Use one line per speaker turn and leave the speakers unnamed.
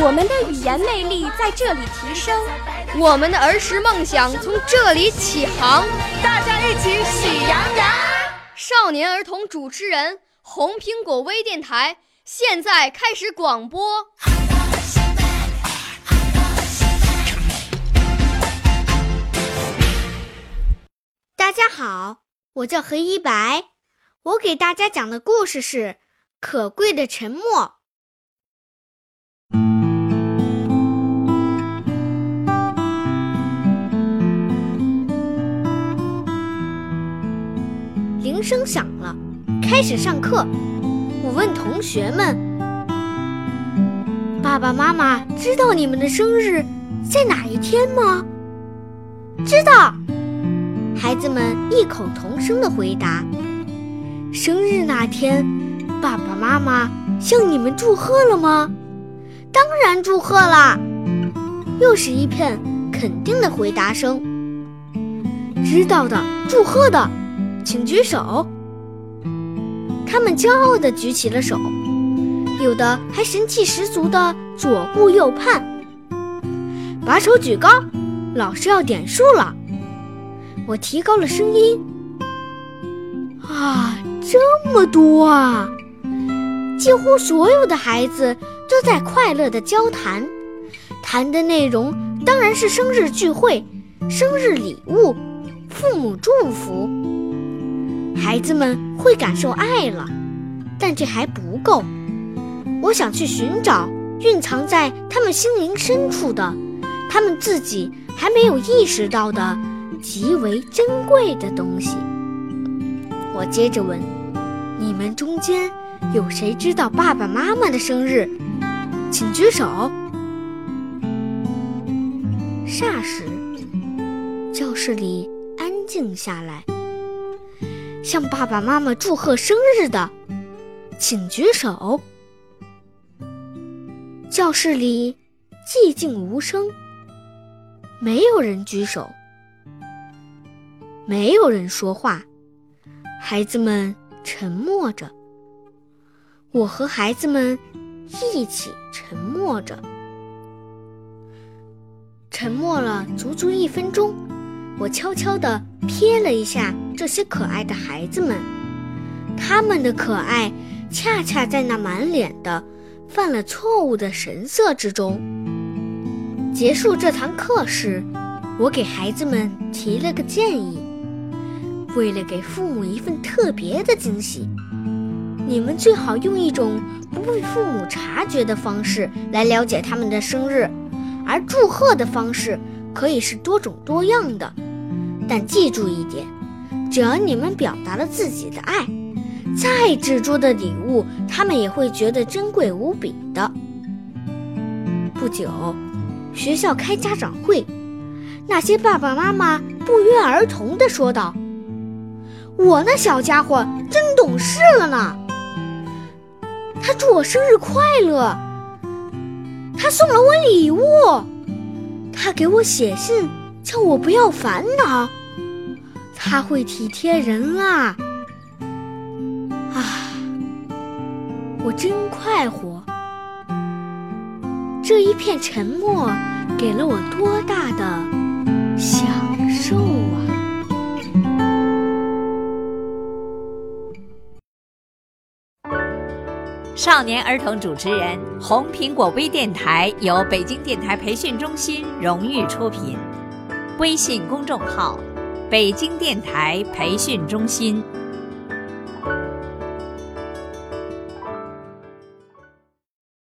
我们的语言魅力在这里提升，
我们的儿时梦想从这里起航。
大家一起喜羊羊。
少年儿童主持人，红苹果微电台现在开始广播。
大家好，我叫何一白，我给大家讲的故事是《可贵的沉默》。声响了，开始上课。我问同学们：“爸爸妈妈知道你们的生日在哪一天吗？”“知道。”孩子们异口同声的回答：“生日那天，爸爸妈妈向你们祝贺了吗？”“当然祝贺了。”又是一片肯定的回答声。知道的，祝贺的，请举手。他们骄傲地举起了手，有的还神气十足地左顾右盼。把手举高，老师要点数了。我提高了声音，啊，这么多啊！几乎所有的孩子都在快乐地交谈，谈的内容当然是生日聚会、生日礼物、父母祝福。孩子们会感受爱了，但这还不够。我想去寻找蕴藏在他们心灵深处的，他们自己还没有意识到的。极为珍贵的东西。我接着问：“你们中间有谁知道爸爸妈妈的生日？请举手。”霎时，教室里安静下来。向爸爸妈妈祝贺生日的，请举手。教室里寂静无声，没有人举手。没有人说话，孩子们沉默着。我和孩子们一起沉默着，沉默了足足一分钟。我悄悄地瞥了一下这些可爱的孩子们，他们的可爱恰恰在那满脸的犯了错误的神色之中。结束这堂课时，我给孩子们提了个建议。为了给父母一份特别的惊喜，你们最好用一种不被父母察觉的方式来了解他们的生日，而祝贺的方式可以是多种多样的。但记住一点，只要你们表达了自己的爱，再执着的礼物，他们也会觉得珍贵无比的。不久，学校开家长会，那些爸爸妈妈不约而同地说道。我那小家伙真懂事了呢。他祝我生日快乐，他送了我礼物，他给我写信叫我不要烦恼，他会体贴人啦。啊，我真快活。这一片沉默给了我多大的享受啊！
少年儿童主持人，红苹果微电台由北京电台培训中心荣誉出品，微信公众号：北京电台培训中心。